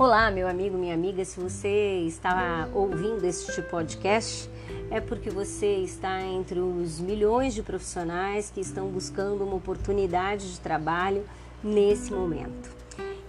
Olá, meu amigo, minha amiga. Se você está ouvindo este podcast, é porque você está entre os milhões de profissionais que estão buscando uma oportunidade de trabalho nesse momento.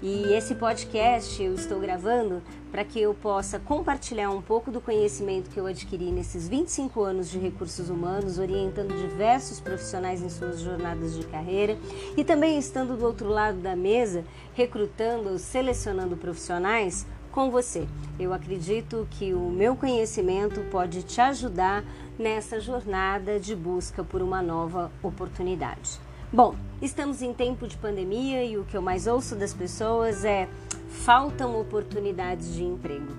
E esse podcast eu estou gravando para que eu possa compartilhar um pouco do conhecimento que eu adquiri nesses 25 anos de recursos humanos, orientando diversos profissionais em suas jornadas de carreira e também estando do outro lado da mesa, recrutando, selecionando profissionais com você. Eu acredito que o meu conhecimento pode te ajudar nessa jornada de busca por uma nova oportunidade. Bom, estamos em tempo de pandemia e o que eu mais ouço das pessoas é faltam oportunidades de emprego.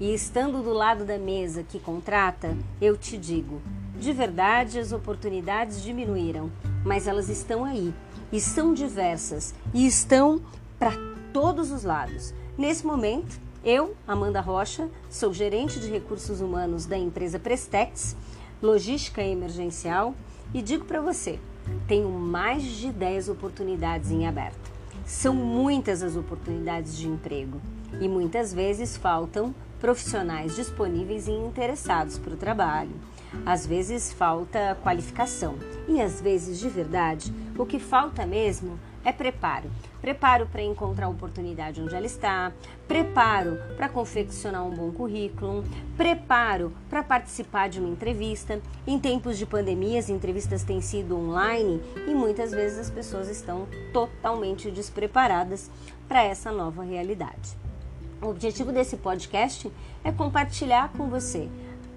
E estando do lado da mesa que contrata, eu te digo, de verdade as oportunidades diminuíram, mas elas estão aí e são diversas e estão para todos os lados. Nesse momento, eu, Amanda Rocha, sou gerente de recursos humanos da empresa Prestex, logística emergencial, e digo para você, tenho mais de 10 oportunidades em aberto. São muitas as oportunidades de emprego e muitas vezes faltam profissionais disponíveis e interessados para o trabalho. Às vezes falta qualificação e às vezes, de verdade, o que falta mesmo é preparo. Preparo para encontrar a oportunidade onde ela está, preparo para confeccionar um bom currículo, preparo para participar de uma entrevista. Em tempos de pandemia, as entrevistas têm sido online e muitas vezes as pessoas estão totalmente despreparadas para essa nova realidade. O objetivo desse podcast é compartilhar com você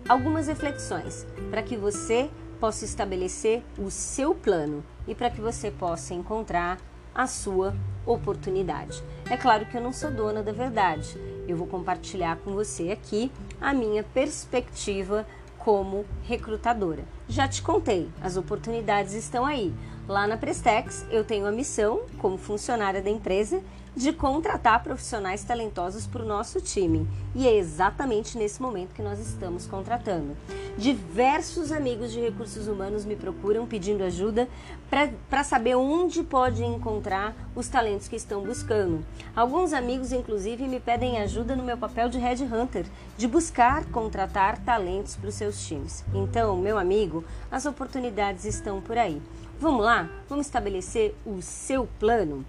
algumas reflexões para que você possa estabelecer o seu plano e para que você possa encontrar a sua oportunidade. É claro que eu não sou dona da verdade. Eu vou compartilhar com você aqui a minha perspectiva como recrutadora. Já te contei, as oportunidades estão aí. Lá na Prestex, eu tenho a missão, como funcionária da empresa, de contratar profissionais talentosos para o nosso time. E é exatamente nesse momento que nós estamos contratando. Diversos amigos de recursos humanos me procuram pedindo ajuda para saber onde pode encontrar os talentos que estão buscando. Alguns amigos, inclusive, me pedem ajuda no meu papel de headhunter, de buscar contratar talentos para os seus times. Então, meu amigo, as oportunidades estão por aí. Vamos lá? Vamos estabelecer o seu plano?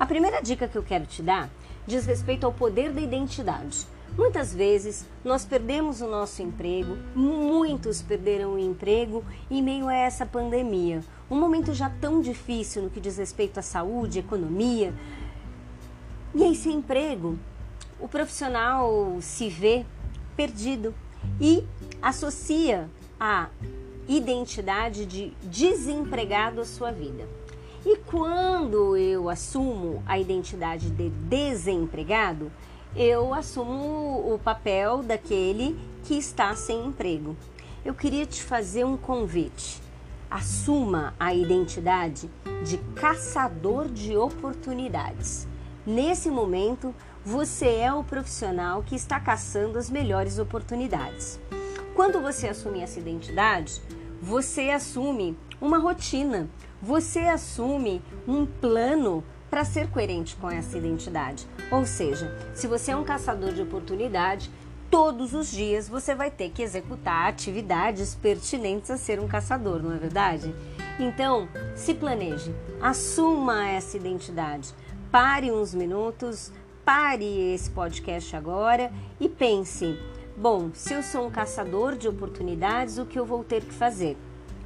A primeira dica que eu quero te dar diz respeito ao poder da identidade. Muitas vezes nós perdemos o nosso emprego, muitos perderam o emprego em meio a essa pandemia. Um momento já tão difícil no que diz respeito à saúde, economia. E aí, sem emprego, o profissional se vê perdido e associa a identidade de desempregado à sua vida. E quando eu assumo a identidade de desempregado, eu assumo o papel daquele que está sem emprego. Eu queria te fazer um convite. Assuma a identidade de caçador de oportunidades. Nesse momento, você é o profissional que está caçando as melhores oportunidades. Quando você assume essa identidade, você assume uma rotina, você assume um plano para ser coerente com essa identidade. Ou seja, se você é um caçador de oportunidade, todos os dias você vai ter que executar atividades pertinentes a ser um caçador, não é verdade? Então, se planeje, assuma essa identidade. Pare uns minutos, pare esse podcast agora e pense: bom, se eu sou um caçador de oportunidades, o que eu vou ter que fazer?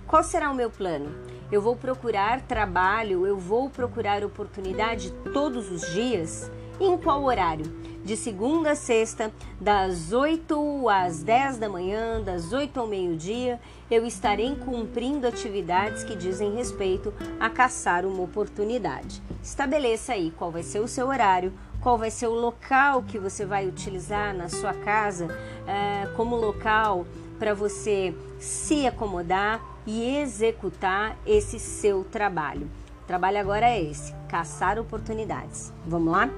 Qual será o meu plano? Eu vou procurar trabalho, eu vou procurar oportunidade todos os dias? Em qual horário? De segunda a sexta, das 8 às 10 da manhã, das 8 ao meio-dia, eu estarei cumprindo atividades que dizem respeito a caçar uma oportunidade. Estabeleça aí qual vai ser o seu horário, qual vai ser o local que você vai utilizar na sua casa é, como local para você se acomodar e executar esse seu trabalho. O trabalho agora é esse: caçar oportunidades. Vamos lá?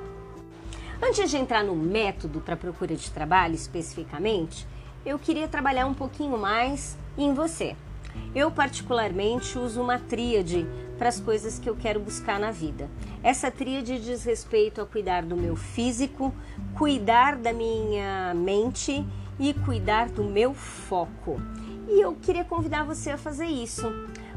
Antes de entrar no método para procura de trabalho especificamente, eu queria trabalhar um pouquinho mais em você. Eu, particularmente, uso uma tríade para as coisas que eu quero buscar na vida. Essa tríade diz respeito a cuidar do meu físico, cuidar da minha mente e cuidar do meu foco. E eu queria convidar você a fazer isso.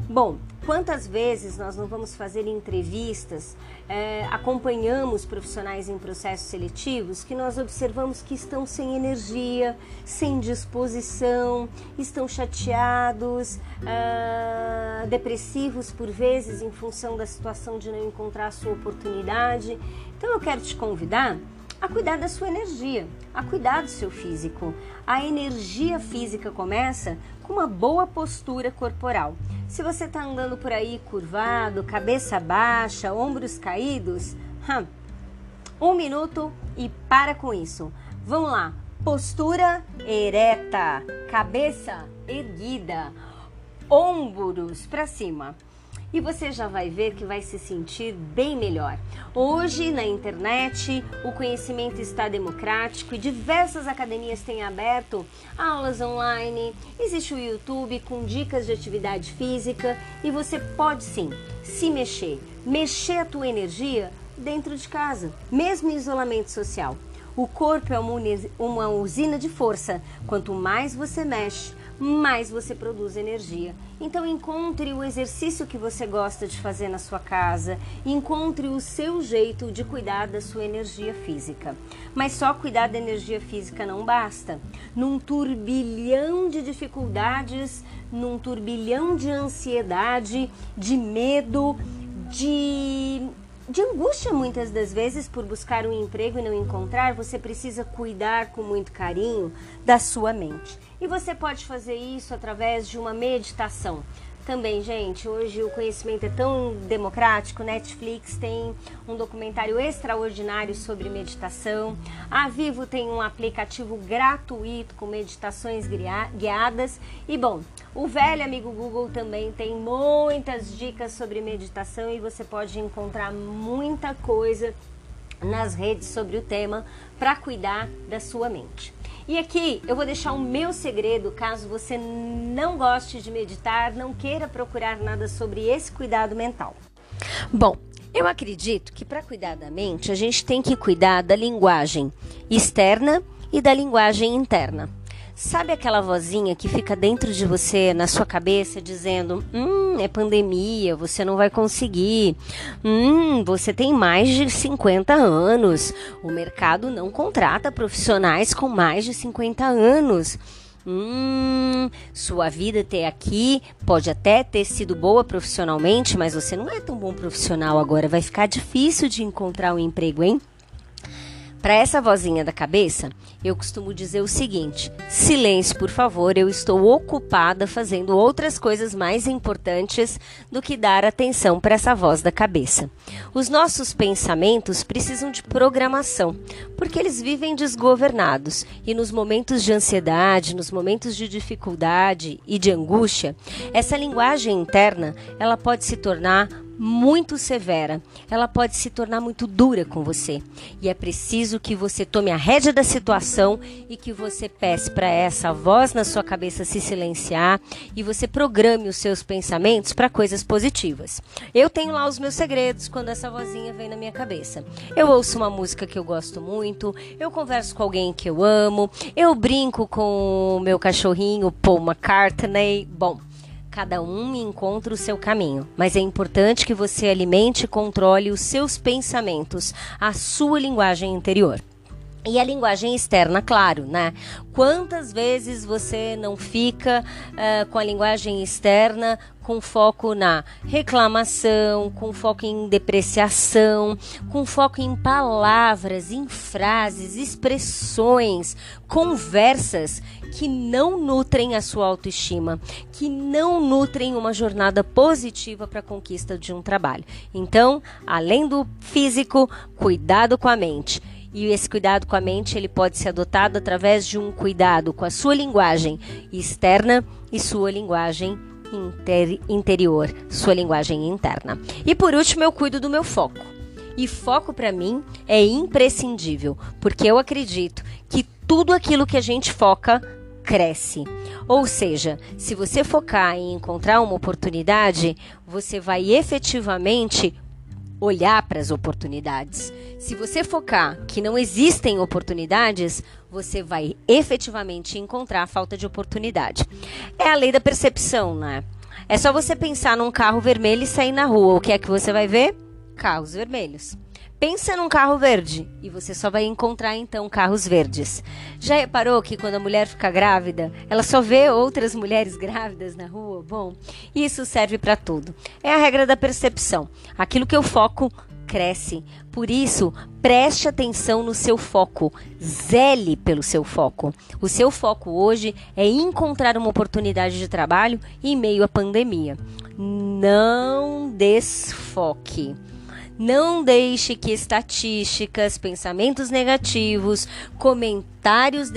Bom, quantas vezes nós não vamos fazer entrevistas, é, acompanhamos profissionais em processos seletivos que nós observamos que estão sem energia, sem disposição, estão chateados, ah, depressivos por vezes em função da situação de não encontrar a sua oportunidade. Então eu quero te convidar a cuidar da sua energia, a cuidar do seu físico. A energia física começa com uma boa postura corporal. Se você está andando por aí curvado, cabeça baixa, ombros caídos, hum, um minuto e para com isso. Vamos lá. Postura ereta, cabeça erguida, ombros para cima e você já vai ver que vai se sentir bem melhor. Hoje, na internet, o conhecimento está democrático e diversas academias têm aberto aulas online, existe o YouTube com dicas de atividade física e você pode sim se mexer, mexer a tua energia dentro de casa, mesmo em isolamento social. O corpo é uma usina de força. Quanto mais você mexe, mais você produz energia. Então encontre o exercício que você gosta de fazer na sua casa, encontre o seu jeito de cuidar da sua energia física. Mas só cuidar da energia física não basta. Num turbilhão de dificuldades, num turbilhão de ansiedade, de medo, de de angústia muitas das vezes por buscar um emprego e não encontrar, você precisa cuidar com muito carinho da sua mente. E você pode fazer isso através de uma meditação. Também, gente, hoje o conhecimento é tão democrático. Netflix tem um documentário extraordinário sobre meditação. A Vivo tem um aplicativo gratuito com meditações guiadas. E bom, o velho amigo Google também tem muitas dicas sobre meditação e você pode encontrar muita coisa nas redes sobre o tema para cuidar da sua mente. E aqui eu vou deixar o meu segredo, caso você não goste de meditar, não queira procurar nada sobre esse cuidado mental. Bom, eu acredito que para cuidar da mente, a gente tem que cuidar da linguagem externa e da linguagem interna. Sabe aquela vozinha que fica dentro de você, na sua cabeça, dizendo: Hum, é pandemia, você não vai conseguir. Hum, você tem mais de 50 anos. O mercado não contrata profissionais com mais de 50 anos. Hum, sua vida até aqui pode até ter sido boa profissionalmente, mas você não é tão bom profissional agora. Vai ficar difícil de encontrar um emprego, hein? Para essa vozinha da cabeça, eu costumo dizer o seguinte: silêncio, por favor, eu estou ocupada fazendo outras coisas mais importantes do que dar atenção para essa voz da cabeça. Os nossos pensamentos precisam de programação, porque eles vivem desgovernados e nos momentos de ansiedade, nos momentos de dificuldade e de angústia, essa linguagem interna, ela pode se tornar muito severa, ela pode se tornar muito dura com você. E é preciso que você tome a rédea da situação e que você peça para essa voz na sua cabeça se silenciar e você programe os seus pensamentos para coisas positivas. Eu tenho lá os meus segredos quando essa vozinha vem na minha cabeça. Eu ouço uma música que eu gosto muito, eu converso com alguém que eu amo, eu brinco com o meu cachorrinho Paul McCartney. Bom, Cada um encontra o seu caminho, mas é importante que você alimente e controle os seus pensamentos, a sua linguagem interior. E a linguagem externa, claro, né? Quantas vezes você não fica uh, com a linguagem externa com foco na reclamação, com foco em depreciação, com foco em palavras, em frases, expressões, conversas que não nutrem a sua autoestima, que não nutrem uma jornada positiva para a conquista de um trabalho. Então, além do físico, cuidado com a mente. E esse cuidado com a mente ele pode ser adotado através de um cuidado com a sua linguagem externa e sua linguagem inter interior, sua linguagem interna. E por último, eu cuido do meu foco. E foco para mim é imprescindível, porque eu acredito que tudo aquilo que a gente foca cresce. Ou seja, se você focar em encontrar uma oportunidade, você vai efetivamente olhar para as oportunidades. Se você focar que não existem oportunidades, você vai efetivamente encontrar a falta de oportunidade. É a lei da percepção, né? É só você pensar num carro vermelho e sair na rua. O que é que você vai ver? Carros vermelhos. Pensa num carro verde e você só vai encontrar então carros verdes. Já reparou que quando a mulher fica grávida, ela só vê outras mulheres grávidas na rua? Bom, isso serve para tudo. É a regra da percepção. Aquilo que eu foco cresce. Por isso, preste atenção no seu foco. Zele pelo seu foco. O seu foco hoje é encontrar uma oportunidade de trabalho em meio à pandemia. Não desfoque. Não deixe que estatísticas, pensamentos negativos, comentários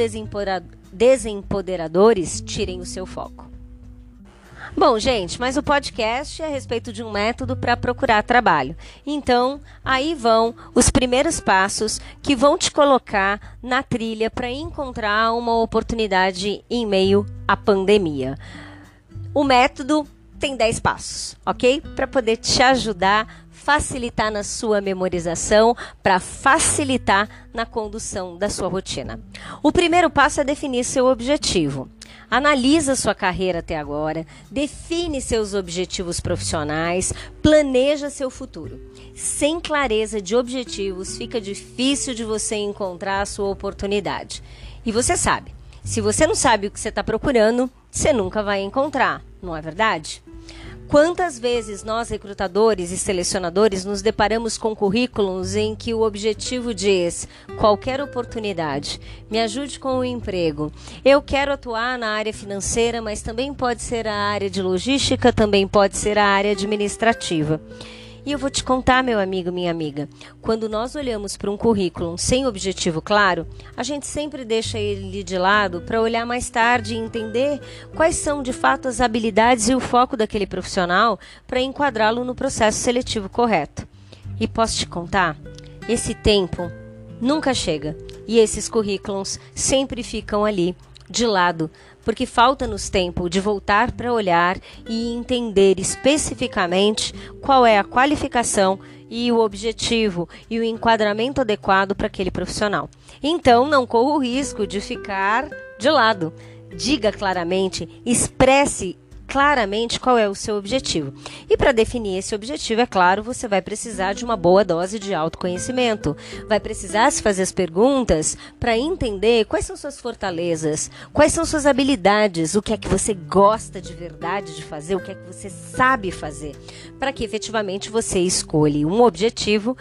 desempoderadores tirem o seu foco. Bom, gente, mas o podcast é a respeito de um método para procurar trabalho. Então, aí vão os primeiros passos que vão te colocar na trilha para encontrar uma oportunidade em meio à pandemia. O método tem 10 passos, ok? Para poder te ajudar facilitar na sua memorização, para facilitar na condução da sua rotina. O primeiro passo é definir seu objetivo. Analisa sua carreira até agora, define seus objetivos profissionais, planeja seu futuro. Sem clareza de objetivos, fica difícil de você encontrar a sua oportunidade. E você sabe, se você não sabe o que você está procurando, você nunca vai encontrar, não é verdade? Quantas vezes nós, recrutadores e selecionadores, nos deparamos com currículos em que o objetivo diz qualquer oportunidade, me ajude com o emprego. Eu quero atuar na área financeira, mas também pode ser a área de logística, também pode ser a área administrativa. E eu vou te contar, meu amigo, minha amiga, quando nós olhamos para um currículo sem objetivo claro, a gente sempre deixa ele de lado para olhar mais tarde e entender quais são de fato as habilidades e o foco daquele profissional para enquadrá-lo no processo seletivo correto. E posso te contar, esse tempo nunca chega. E esses currículos sempre ficam ali de lado, porque falta-nos tempo de voltar para olhar e entender especificamente qual é a qualificação e o objetivo e o enquadramento adequado para aquele profissional. Então, não corra o risco de ficar de lado. Diga claramente, expresse claramente qual é o seu objetivo. E para definir esse objetivo, é claro, você vai precisar de uma boa dose de autoconhecimento. Vai precisar se fazer as perguntas para entender quais são suas fortalezas, quais são suas habilidades, o que é que você gosta de verdade de fazer, o que é que você sabe fazer, para que efetivamente você escolha um objetivo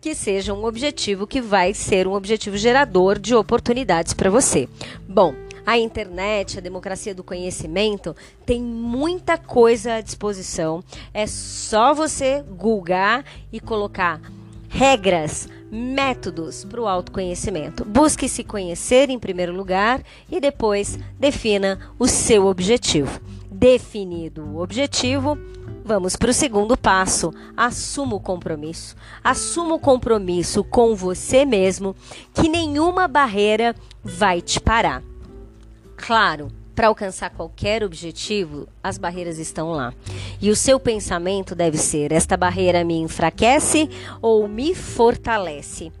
que seja um objetivo que vai ser um objetivo gerador de oportunidades para você. Bom, a internet, a democracia do conhecimento, tem muita coisa à disposição. É só você googar e colocar regras, métodos para o autoconhecimento. Busque se conhecer em primeiro lugar e depois defina o seu objetivo. Definido o objetivo, vamos para o segundo passo. Assuma o compromisso. Assuma o compromisso com você mesmo que nenhuma barreira vai te parar. Claro, para alcançar qualquer objetivo, as barreiras estão lá. E o seu pensamento deve ser: esta barreira me enfraquece ou me fortalece?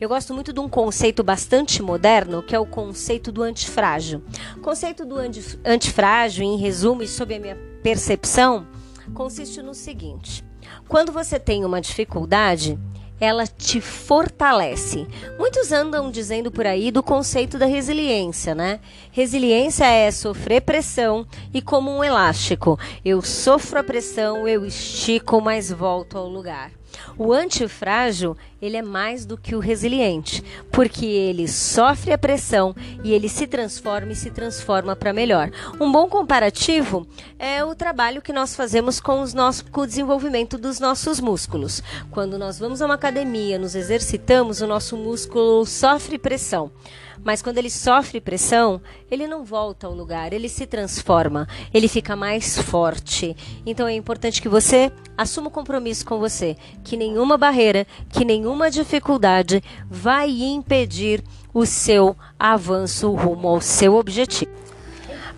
Eu gosto muito de um conceito bastante moderno, que é o conceito do antifrágil. O conceito do antifrágil, em resumo e sob a minha percepção, consiste no seguinte: quando você tem uma dificuldade, ela te fortalece. Muitos andam dizendo por aí do conceito da resiliência, né? Resiliência é sofrer pressão e como um elástico, eu sofro a pressão, eu estico, mas volto ao lugar. O antifrágil, ele é mais do que o resiliente, porque ele sofre a pressão e ele se transforma e se transforma para melhor. Um bom comparativo é o trabalho que nós fazemos com, os com o desenvolvimento dos nossos músculos. Quando nós vamos a uma academia, nos exercitamos, o nosso músculo sofre pressão. Mas quando ele sofre pressão, ele não volta ao lugar, ele se transforma, ele fica mais forte. Então é importante que você assuma o compromisso com você, que nenhuma barreira, que nenhuma dificuldade vai impedir o seu avanço rumo ao seu objetivo.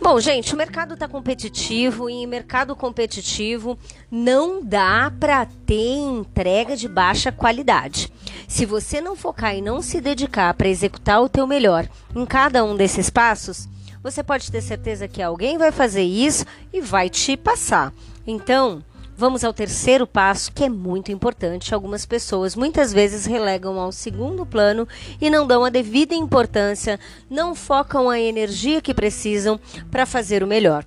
Bom, gente, o mercado está competitivo e em mercado competitivo não dá para ter entrega de baixa qualidade. Se você não focar e não se dedicar para executar o teu melhor em cada um desses passos, você pode ter certeza que alguém vai fazer isso e vai te passar. Então, Vamos ao terceiro passo, que é muito importante. Algumas pessoas muitas vezes relegam ao segundo plano e não dão a devida importância, não focam a energia que precisam para fazer o melhor.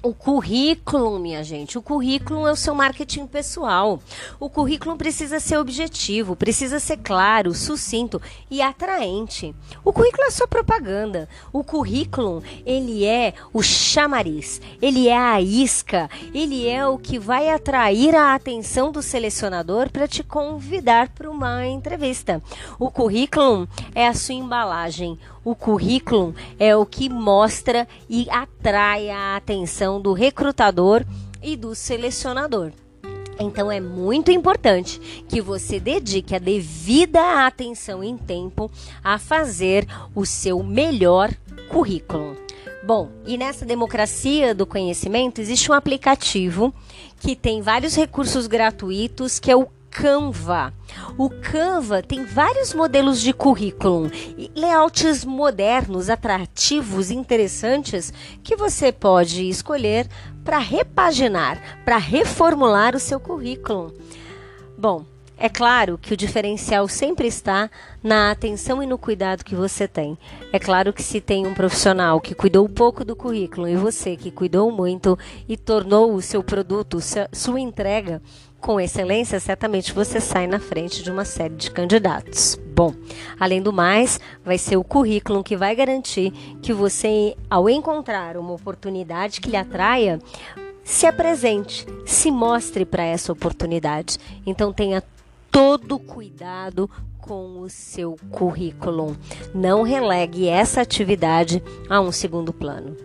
O currículo, minha gente, o currículo é o seu marketing pessoal. O currículo precisa ser objetivo, precisa ser claro, sucinto e atraente. O currículo é sua propaganda. O currículo, ele é o chamariz, ele é a isca, ele é o que vai atrair a atenção do selecionador para te convidar para uma entrevista. O currículo é a sua embalagem, o currículo é o que mostra e atrai a atenção do recrutador e do selecionador. Então é muito importante que você dedique a devida atenção em tempo a fazer o seu melhor currículo. Bom, e nessa democracia do conhecimento existe um aplicativo que tem vários recursos gratuitos que é o Canva. O Canva tem vários modelos de currículo layouts modernos, atrativos, interessantes que você pode escolher para repaginar, para reformular o seu currículo. Bom, é claro que o diferencial sempre está na atenção e no cuidado que você tem. É claro que se tem um profissional que cuidou pouco do currículo e você que cuidou muito e tornou o seu produto, sua entrega com excelência, certamente você sai na frente de uma série de candidatos. Bom, além do mais, vai ser o currículo que vai garantir que você, ao encontrar uma oportunidade que lhe atraia, se apresente, se mostre para essa oportunidade. Então tenha todo cuidado com o seu currículo. Não relegue essa atividade a um segundo plano.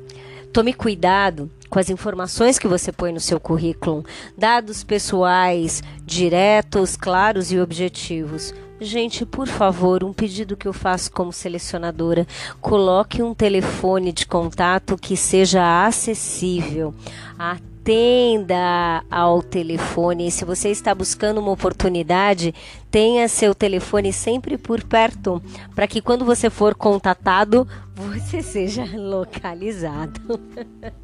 Tome cuidado com as informações que você põe no seu currículo, dados pessoais, diretos, claros e objetivos. Gente, por favor, um pedido que eu faço como selecionadora: coloque um telefone de contato que seja acessível. Atenda ao telefone. Se você está buscando uma oportunidade, tenha seu telefone sempre por perto, para que quando você for contatado, você seja localizado.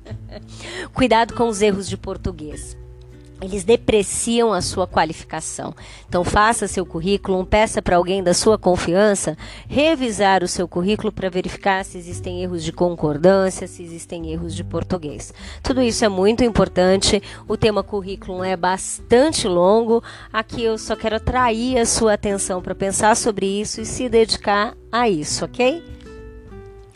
Cuidado com os erros de português eles depreciam a sua qualificação. Então, faça seu currículo, peça para alguém da sua confiança revisar o seu currículo para verificar se existem erros de concordância, se existem erros de português. Tudo isso é muito importante. O tema currículo é bastante longo. Aqui eu só quero atrair a sua atenção para pensar sobre isso e se dedicar a isso, ok?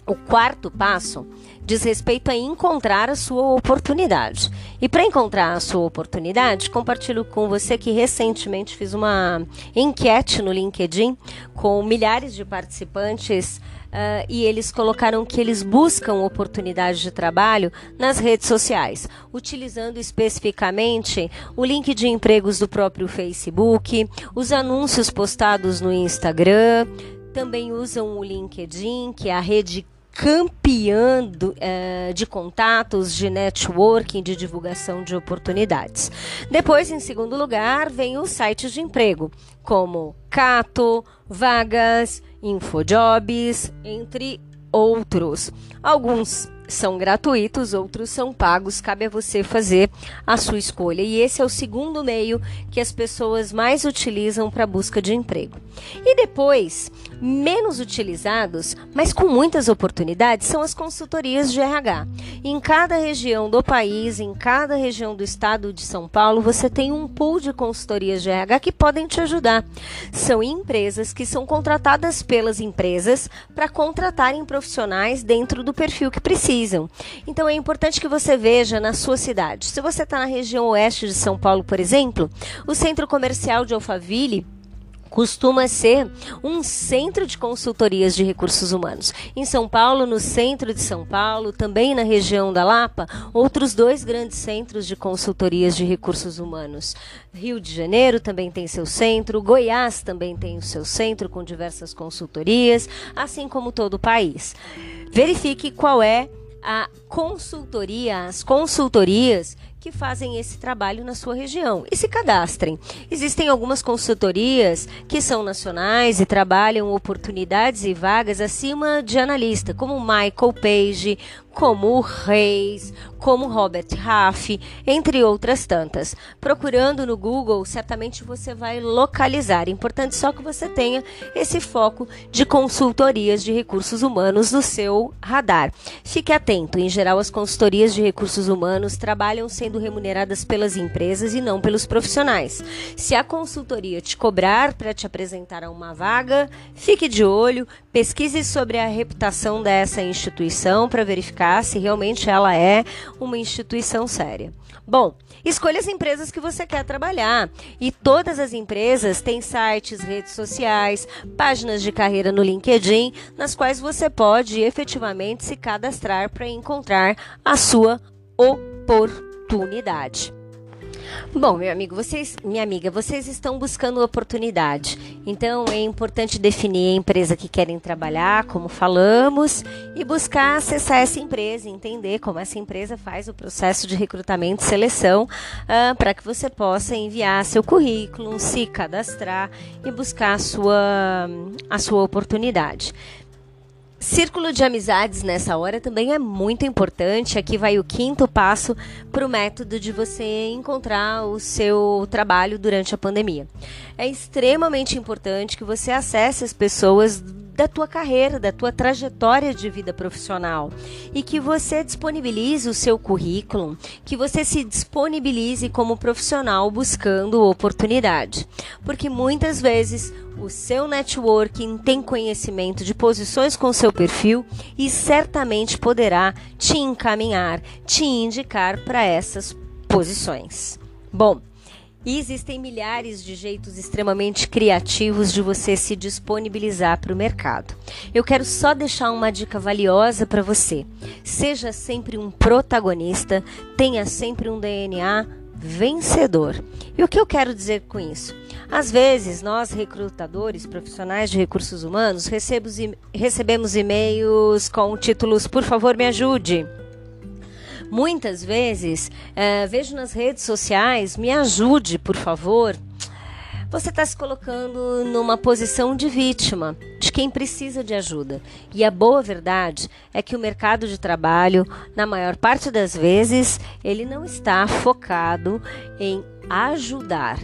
O quarto passo diz respeito a encontrar a sua oportunidade. E para encontrar a sua oportunidade, compartilho com você que recentemente fiz uma enquete no LinkedIn com milhares de participantes. Uh, e eles colocaram que eles buscam oportunidades de trabalho nas redes sociais, utilizando especificamente o link de empregos do próprio Facebook, os anúncios postados no Instagram, também usam o LinkedIn, que é a rede campeã do, é, de contatos, de networking, de divulgação de oportunidades. Depois, em segundo lugar, vem os sites de emprego, como Cato, Vagas, Infojobs, entre outros. Alguns são gratuitos, outros são pagos, cabe a você fazer a sua escolha. E esse é o segundo meio que as pessoas mais utilizam para busca de emprego. E depois, menos utilizados, mas com muitas oportunidades, são as consultorias de RH. Em cada região do país, em cada região do estado de São Paulo, você tem um pool de consultorias de RH que podem te ajudar. São empresas que são contratadas pelas empresas para contratarem profissionais dentro do perfil que precisam. Então é importante que você veja na sua cidade. Se você está na região oeste de São Paulo, por exemplo, o centro comercial de Alphaville costuma ser um centro de consultorias de recursos humanos. Em São Paulo, no centro de São Paulo, também na região da Lapa, outros dois grandes centros de consultorias de recursos humanos. Rio de Janeiro também tem seu centro, Goiás também tem o seu centro com diversas consultorias, assim como todo o país. Verifique qual é a consultoria, as consultorias que fazem esse trabalho na sua região e se cadastrem. Existem algumas consultorias que são nacionais e trabalham oportunidades e vagas acima de analista, como Michael Page, como Reis, como Robert Half, entre outras tantas. Procurando no Google, certamente você vai localizar. Importante só que você tenha esse foco de consultorias de recursos humanos no seu radar. Fique atento, em geral as consultorias de recursos humanos trabalham sendo remuneradas pelas empresas e não pelos profissionais. Se a consultoria te cobrar para te apresentar a uma vaga, fique de olho, pesquise sobre a reputação dessa instituição para verificar verificar se realmente ela é uma instituição séria. Bom, escolha as empresas que você quer trabalhar. E todas as empresas têm sites, redes sociais, páginas de carreira no LinkedIn, nas quais você pode efetivamente se cadastrar para encontrar a sua oportunidade. Bom, meu amigo, vocês, minha amiga, vocês estão buscando oportunidade. Então é importante definir a empresa que querem trabalhar, como falamos, e buscar acessar essa empresa, entender como essa empresa faz o processo de recrutamento e seleção, uh, para que você possa enviar seu currículo, se cadastrar e buscar a sua, a sua oportunidade. Círculo de amizades nessa hora também é muito importante. Aqui vai o quinto passo para o método de você encontrar o seu trabalho durante a pandemia. É extremamente importante que você acesse as pessoas da tua carreira, da tua trajetória de vida profissional e que você disponibilize o seu currículo, que você se disponibilize como profissional buscando oportunidade, porque muitas vezes o seu networking tem conhecimento de posições com seu perfil e certamente poderá te encaminhar, te indicar para essas posições. Bom, e existem milhares de jeitos extremamente criativos de você se disponibilizar para o mercado. Eu quero só deixar uma dica valiosa para você. Seja sempre um protagonista, tenha sempre um DNA vencedor. E o que eu quero dizer com isso? Às vezes, nós recrutadores, profissionais de recursos humanos, recebemos e-mails com títulos Por favor, me ajude. Muitas vezes, é, vejo nas redes sociais, me ajude, por favor. Você está se colocando numa posição de vítima, de quem precisa de ajuda. E a boa verdade é que o mercado de trabalho, na maior parte das vezes, ele não está focado em ajudar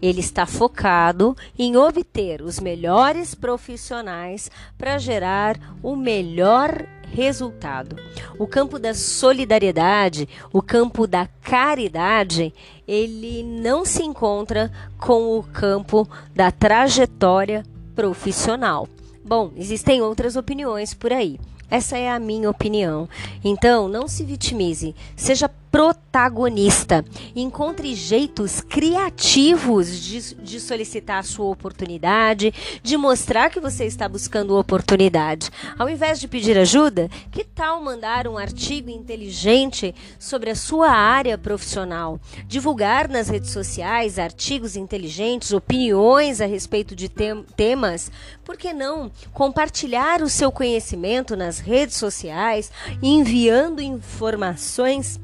ele está focado em obter os melhores profissionais para gerar o melhor resultado. O campo da solidariedade, o campo da caridade, ele não se encontra com o campo da trajetória profissional. Bom, existem outras opiniões por aí. Essa é a minha opinião. Então, não se vitimize, seja protagonista. Encontre jeitos criativos de, de, solicitar a sua oportunidade, de mostrar que você está buscando oportunidade. Ao invés de pedir ajuda, que tal mandar um artigo inteligente sobre a sua área profissional? Divulgar nas redes sociais artigos inteligentes, opiniões a respeito de tem temas? Por que não compartilhar o seu conhecimento nas redes sociais, enviando informações?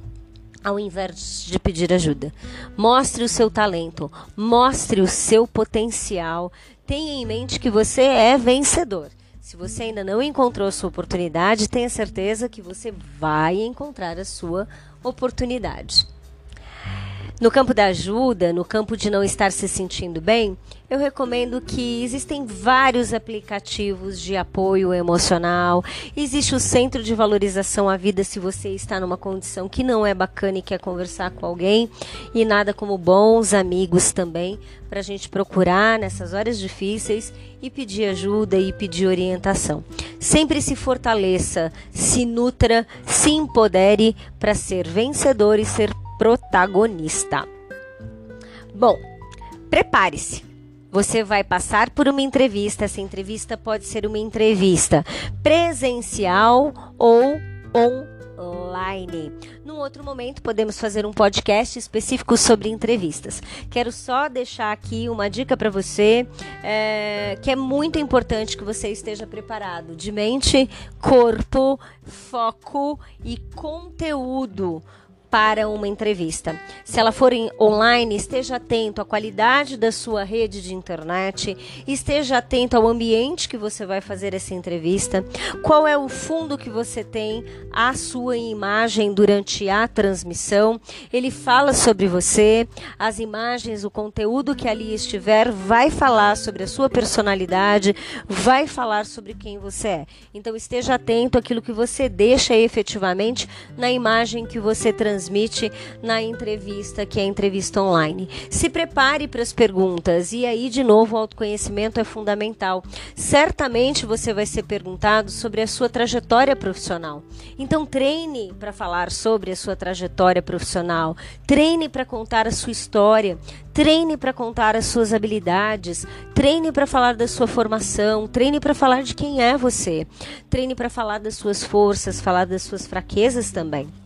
Ao invés de pedir ajuda. Mostre o seu talento, mostre o seu potencial. Tenha em mente que você é vencedor. Se você ainda não encontrou a sua oportunidade, tenha certeza que você vai encontrar a sua oportunidade. No campo da ajuda, no campo de não estar se sentindo bem, eu recomendo que existem vários aplicativos de apoio emocional. Existe o Centro de Valorização à Vida se você está numa condição que não é bacana e quer conversar com alguém. E nada como bons amigos também para a gente procurar nessas horas difíceis e pedir ajuda e pedir orientação. Sempre se fortaleça, se nutra, se empodere para ser vencedor e ser protagonista. Bom, prepare-se Você vai passar por uma entrevista. Essa entrevista pode ser uma entrevista presencial ou online. Num outro momento, podemos fazer um podcast específico sobre entrevistas. Quero só deixar aqui uma dica para você é, que é muito importante que você esteja preparado de mente, corpo, foco e conteúdo para uma entrevista. Se ela for online, esteja atento à qualidade da sua rede de internet, esteja atento ao ambiente que você vai fazer essa entrevista, qual é o fundo que você tem, a sua imagem durante a transmissão. Ele fala sobre você, as imagens, o conteúdo que ali estiver vai falar sobre a sua personalidade, vai falar sobre quem você é. Então esteja atento àquilo que você deixa efetivamente na imagem que você transmite transmite na entrevista, que é a entrevista online. Se prepare para as perguntas. E aí, de novo, o autoconhecimento é fundamental. Certamente você vai ser perguntado sobre a sua trajetória profissional. Então, treine para falar sobre a sua trajetória profissional, treine para contar a sua história, treine para contar as suas habilidades, treine para falar da sua formação, treine para falar de quem é você, treine para falar das suas forças, falar das suas fraquezas também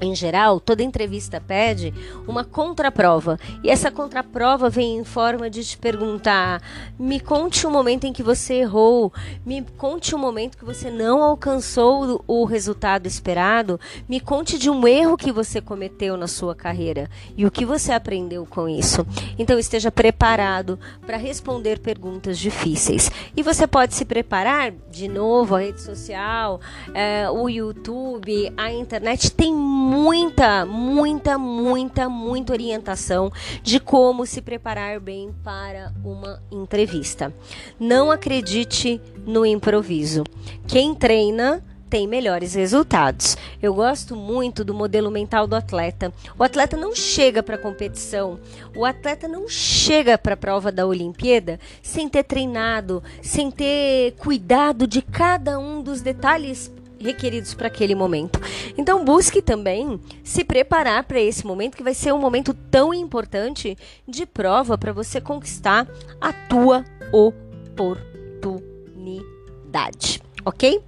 em geral, toda entrevista pede uma contraprova. E essa contraprova vem em forma de te perguntar: me conte um momento em que você errou, me conte um momento que você não alcançou o resultado esperado, me conte de um erro que você cometeu na sua carreira e o que você aprendeu com isso. Então, esteja preparado para responder perguntas difíceis. E você pode se preparar, de novo, a rede social, é, o YouTube, a internet tem muita, muita, muita, muita orientação de como se preparar bem para uma entrevista. Não acredite no improviso. Quem treina tem melhores resultados. Eu gosto muito do modelo mental do atleta. O atleta não chega para a competição, o atleta não chega para a prova da Olimpíada sem ter treinado, sem ter cuidado de cada um dos detalhes requeridos para aquele momento. Então busque também se preparar para esse momento que vai ser um momento tão importante de prova para você conquistar a tua oportunidade, OK?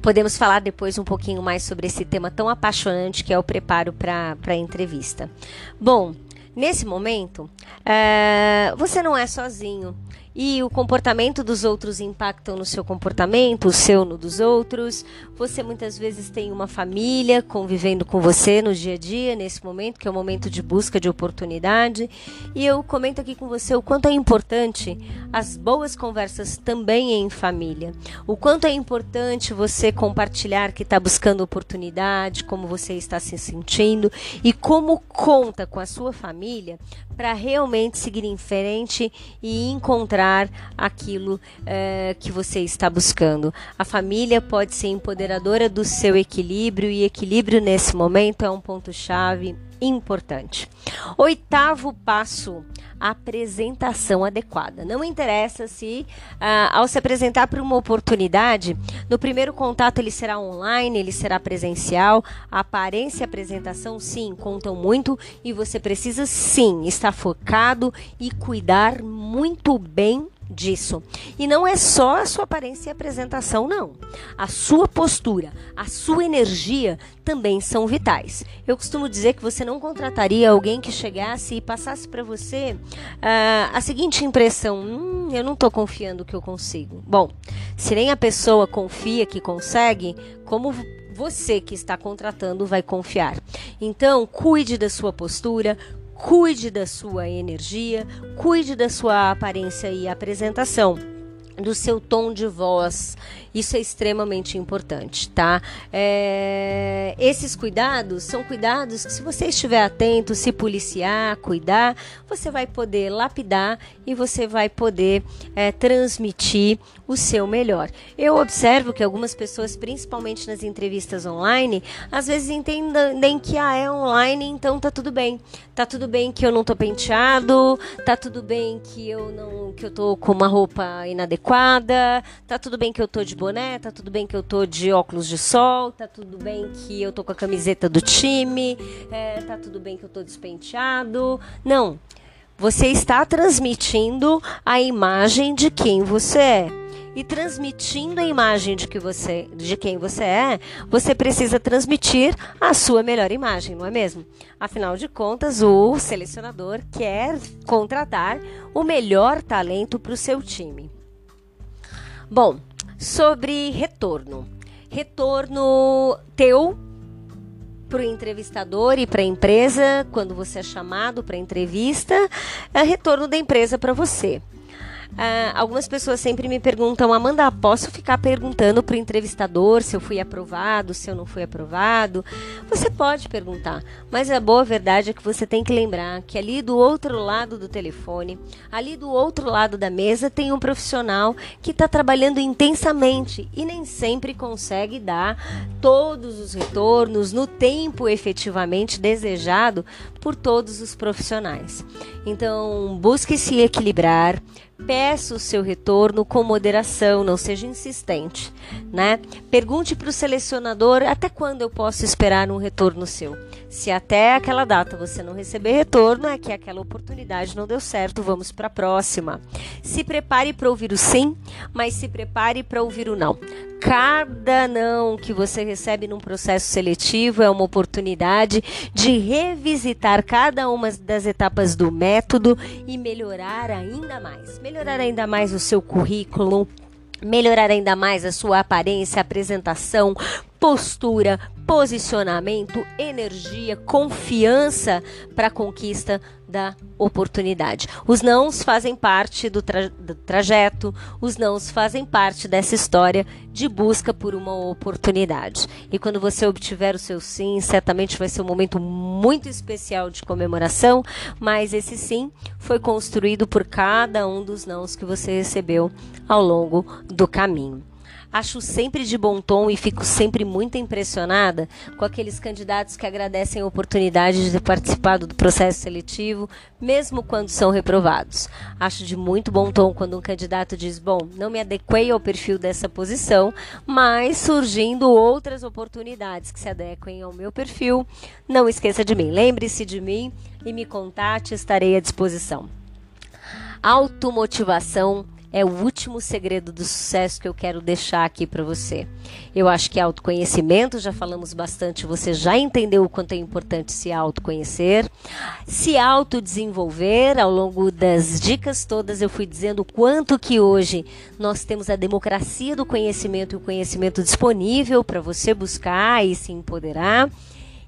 Podemos falar depois um pouquinho mais sobre esse tema tão apaixonante que é o preparo para a entrevista. Bom, nesse momento, é, você não é sozinho e o comportamento dos outros impactam no seu comportamento, o seu no dos outros. Você muitas vezes tem uma família convivendo com você no dia a dia, nesse momento, que é o momento de busca de oportunidade. E eu comento aqui com você o quanto é importante as boas conversas também em família. O quanto é importante você compartilhar que está buscando oportunidade, como você está se sentindo e como conta com a sua família para realmente seguir em frente e encontrar aquilo é, que você está buscando. A família pode ser empoderadora do seu equilíbrio e equilíbrio nesse momento é um ponto-chave importante. Oitavo passo apresentação adequada. Não interessa se, ah, ao se apresentar para uma oportunidade, no primeiro contato ele será online, ele será presencial. A aparência e a apresentação, sim, contam muito e você precisa, sim, estar focado e cuidar muito bem disso. E não é só a sua aparência e apresentação, não. A sua postura, a sua energia também são vitais. Eu costumo dizer que você não contrataria alguém que chegasse e passasse para você uh, a seguinte impressão: hum, eu não estou confiando que eu consigo. Bom, se nem a pessoa confia que consegue, como você que está contratando vai confiar. Então, cuide da sua postura, cuide da sua energia, cuide da sua aparência e apresentação do seu tom de voz. Isso é extremamente importante, tá? É, esses cuidados são cuidados que, se você estiver atento, se policiar, cuidar, você vai poder lapidar e você vai poder é, transmitir o seu melhor. Eu observo que algumas pessoas, principalmente nas entrevistas online, às vezes entendem que ah, é online, então tá tudo bem. Tá tudo bem que eu não tô penteado, tá tudo bem que eu não que eu tô com uma roupa inadequada, tá tudo bem que eu tô de boné, tá tudo bem que eu tô de óculos de sol, tá tudo bem que eu tô com a camiseta do time, é, tá tudo bem que eu tô despenteado. Não você está transmitindo a imagem de quem você é e transmitindo a imagem de, que você, de quem você é, você precisa transmitir a sua melhor imagem, não é mesmo? Afinal de contas, o selecionador quer contratar o melhor talento para o seu time. Bom, sobre retorno. Retorno teu para o entrevistador e para a empresa, quando você é chamado para entrevista, é retorno da empresa para você. Ah, algumas pessoas sempre me perguntam, Amanda, posso ficar perguntando para o entrevistador se eu fui aprovado, se eu não fui aprovado? Você pode perguntar, mas a boa verdade é que você tem que lembrar que ali do outro lado do telefone, ali do outro lado da mesa, tem um profissional que está trabalhando intensamente e nem sempre consegue dar todos os retornos no tempo efetivamente desejado por todos os profissionais. Então, busque se equilibrar, peça o seu retorno com moderação, não seja insistente, né? Pergunte para o selecionador até quando eu posso esperar um retorno seu. Se até aquela data você não receber retorno, é que aquela oportunidade não deu certo, vamos para a próxima. Se prepare para ouvir o sim, mas se prepare para ouvir o não. Cada não que você recebe num processo seletivo é uma oportunidade de revisitar cada uma das etapas do método e melhorar ainda mais. Melhorar ainda mais o seu currículo, melhorar ainda mais a sua aparência, apresentação, postura, posicionamento, energia, confiança para a conquista da oportunidade. Os nãos fazem parte do, tra do, trajeto, os nãos fazem parte dessa história de busca por uma oportunidade. E quando você obtiver o seu sim, certamente vai ser um momento muito especial de comemoração, mas esse sim foi construído por cada um dos nãos que você recebeu ao longo do caminho. Acho sempre de bom tom e fico sempre muito impressionada com aqueles candidatos que agradecem a oportunidade de ter participado do processo seletivo, mesmo quando são reprovados. Acho de muito bom tom quando um candidato diz: Bom, não me adequei ao perfil dessa posição, mas surgindo outras oportunidades que se adequem ao meu perfil, não esqueça de mim. Lembre-se de mim e me contate, estarei à disposição. Automotivação é o último segredo do sucesso que eu quero deixar aqui para você. Eu acho que autoconhecimento, já falamos bastante, você já entendeu o quanto é importante se autoconhecer, se autodesenvolver. Ao longo das dicas todas eu fui dizendo o quanto que hoje nós temos a democracia do conhecimento e o conhecimento disponível para você buscar e se empoderar.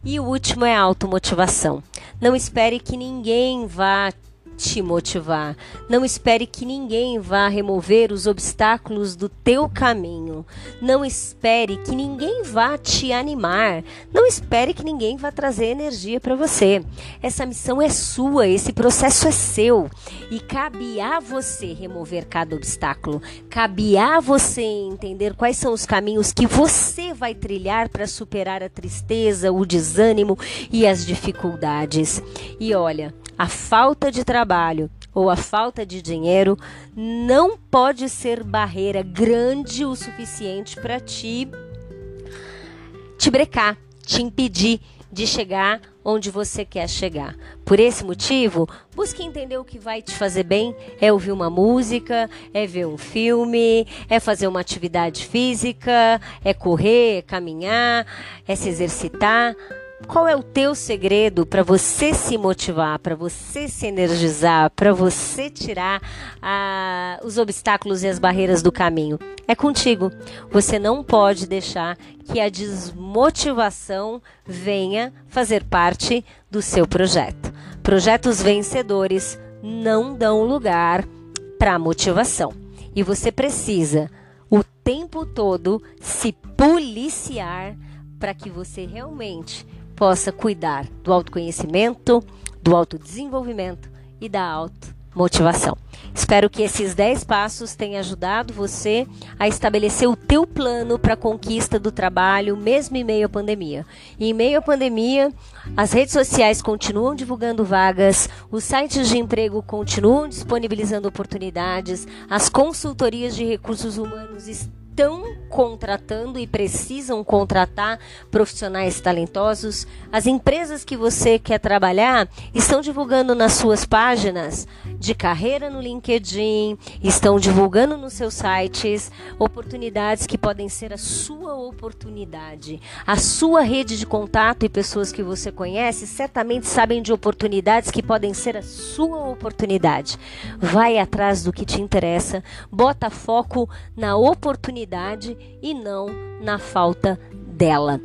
E o último é a automotivação. Não espere que ninguém vá te motivar. Não espere que ninguém vá remover os obstáculos do teu caminho. Não espere que ninguém vá te animar. Não espere que ninguém vá trazer energia para você. Essa missão é sua, esse processo é seu e cabe a você remover cada obstáculo. Cabe a você entender quais são os caminhos que você vai trilhar para superar a tristeza, o desânimo e as dificuldades. E olha, a falta de trabalho ou a falta de dinheiro não pode ser barreira grande o suficiente para te te brecar, te impedir de chegar onde você quer chegar. Por esse motivo, busque entender o que vai te fazer bem. É ouvir uma música, é ver um filme, é fazer uma atividade física, é correr, é caminhar, é se exercitar. Qual é o teu segredo para você se motivar, para você se energizar, para você tirar ah, os obstáculos e as barreiras do caminho? É contigo. Você não pode deixar que a desmotivação venha fazer parte do seu projeto. Projetos vencedores não dão lugar para motivação. E você precisa o tempo todo se policiar para que você realmente possa cuidar do autoconhecimento, do autodesenvolvimento e da automotivação. Espero que esses 10 passos tenham ajudado você a estabelecer o teu plano para a conquista do trabalho, mesmo em meio à pandemia. E em meio à pandemia, as redes sociais continuam divulgando vagas, os sites de emprego continuam disponibilizando oportunidades, as consultorias de recursos humanos estão estão contratando e precisam contratar profissionais talentosos. As empresas que você quer trabalhar estão divulgando nas suas páginas de carreira no LinkedIn, estão divulgando nos seus sites oportunidades que podem ser a sua oportunidade. A sua rede de contato e pessoas que você conhece certamente sabem de oportunidades que podem ser a sua oportunidade. Vai atrás do que te interessa, bota foco na oportunidade e não na falta dela.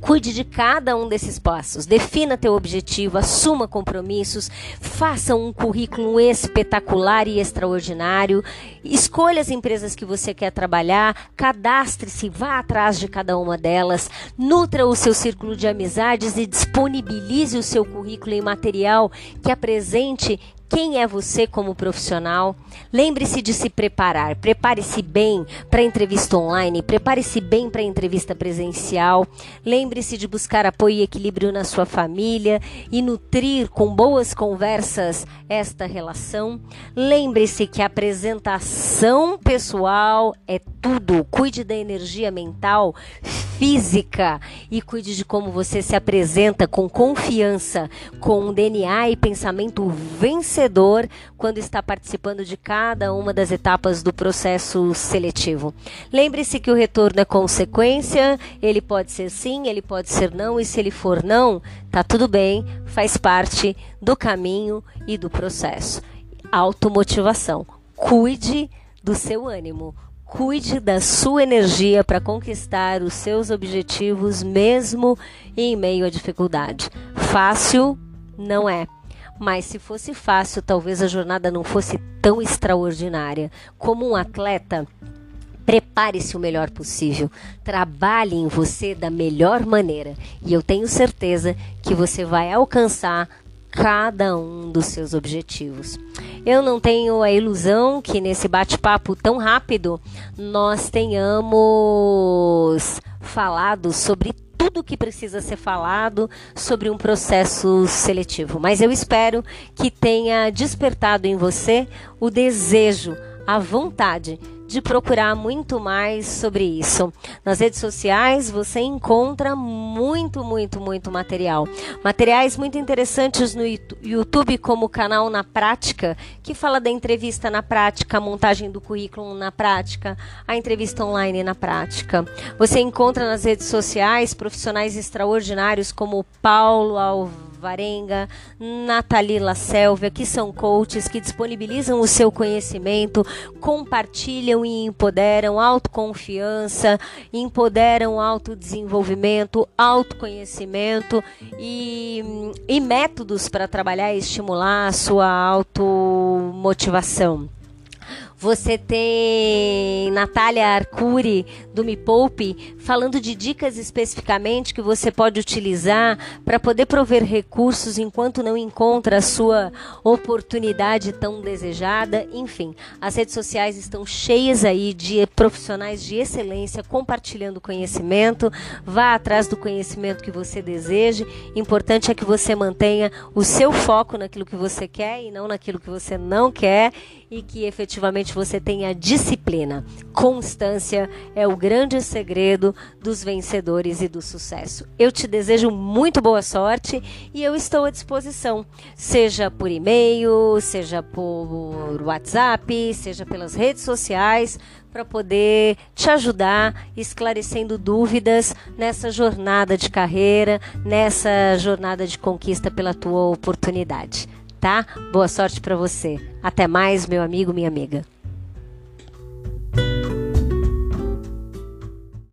Cuide de cada um desses passos. Defina teu objetivo, assuma compromissos, faça um currículo espetacular e extraordinário. Escolha as empresas que você quer trabalhar, cadastre-se, vá atrás de cada uma delas, nutra o seu círculo de amizades e disponibilize o seu currículo em material que apresente quem é você como profissional? Lembre-se de se preparar. Prepare-se bem para a entrevista online, prepare-se bem para a entrevista presencial. Lembre-se de buscar apoio e equilíbrio na sua família e nutrir com boas conversas esta relação. Lembre-se que a apresentação pessoal é tudo. Cuide da energia mental, física e cuide de como você se apresenta com confiança, com DNA e pensamento vencedor quando está participando de cada uma das etapas do processo seletivo. Lembre-se que o retorno é consequência, ele pode ser sim, ele pode ser não, e se ele for não, tá tudo bem, faz parte do caminho e do processo. Automotivação. Cuide do seu ânimo Cuide da sua energia para conquistar os seus objetivos, mesmo em meio à dificuldade. Fácil não é. Mas se fosse fácil, talvez a jornada não fosse tão extraordinária. Como um atleta, prepare-se o melhor possível. Trabalhe em você da melhor maneira. E eu tenho certeza que você vai alcançar cada um dos seus objetivos. Eu não tenho a ilusão que nesse bate-papo tão rápido nós tenhamos falado sobre tudo que precisa ser falado sobre um processo seletivo, mas eu espero que tenha despertado em você o desejo, a vontade de procurar muito mais sobre isso. Nas redes sociais você encontra muito, muito, muito material. Materiais muito interessantes no YouTube, como o canal Na Prática, que fala da entrevista na prática, a montagem do currículo na prática, a entrevista online na prática. Você encontra nas redes sociais profissionais extraordinários como Paulo Alves Varenga, Nathalie La Sélvia, que são coaches que disponibilizam o seu conhecimento, compartilham e empoderam autoconfiança, empoderam autodesenvolvimento, autoconhecimento e, e métodos para trabalhar e estimular a sua automotivação. Você tem Natália Arcuri, do Me Poupe, falando de dicas especificamente que você pode utilizar para poder prover recursos enquanto não encontra a sua oportunidade tão desejada. Enfim, as redes sociais estão cheias aí de profissionais de excelência compartilhando conhecimento. Vá atrás do conhecimento que você deseja. Importante é que você mantenha o seu foco naquilo que você quer e não naquilo que você não quer e que efetivamente você tenha disciplina. Constância é o grande segredo dos vencedores e do sucesso. Eu te desejo muito boa sorte e eu estou à disposição, seja por e-mail, seja por WhatsApp, seja pelas redes sociais, para poder te ajudar esclarecendo dúvidas nessa jornada de carreira, nessa jornada de conquista pela tua oportunidade tá? Boa sorte para você. Até mais, meu amigo, minha amiga.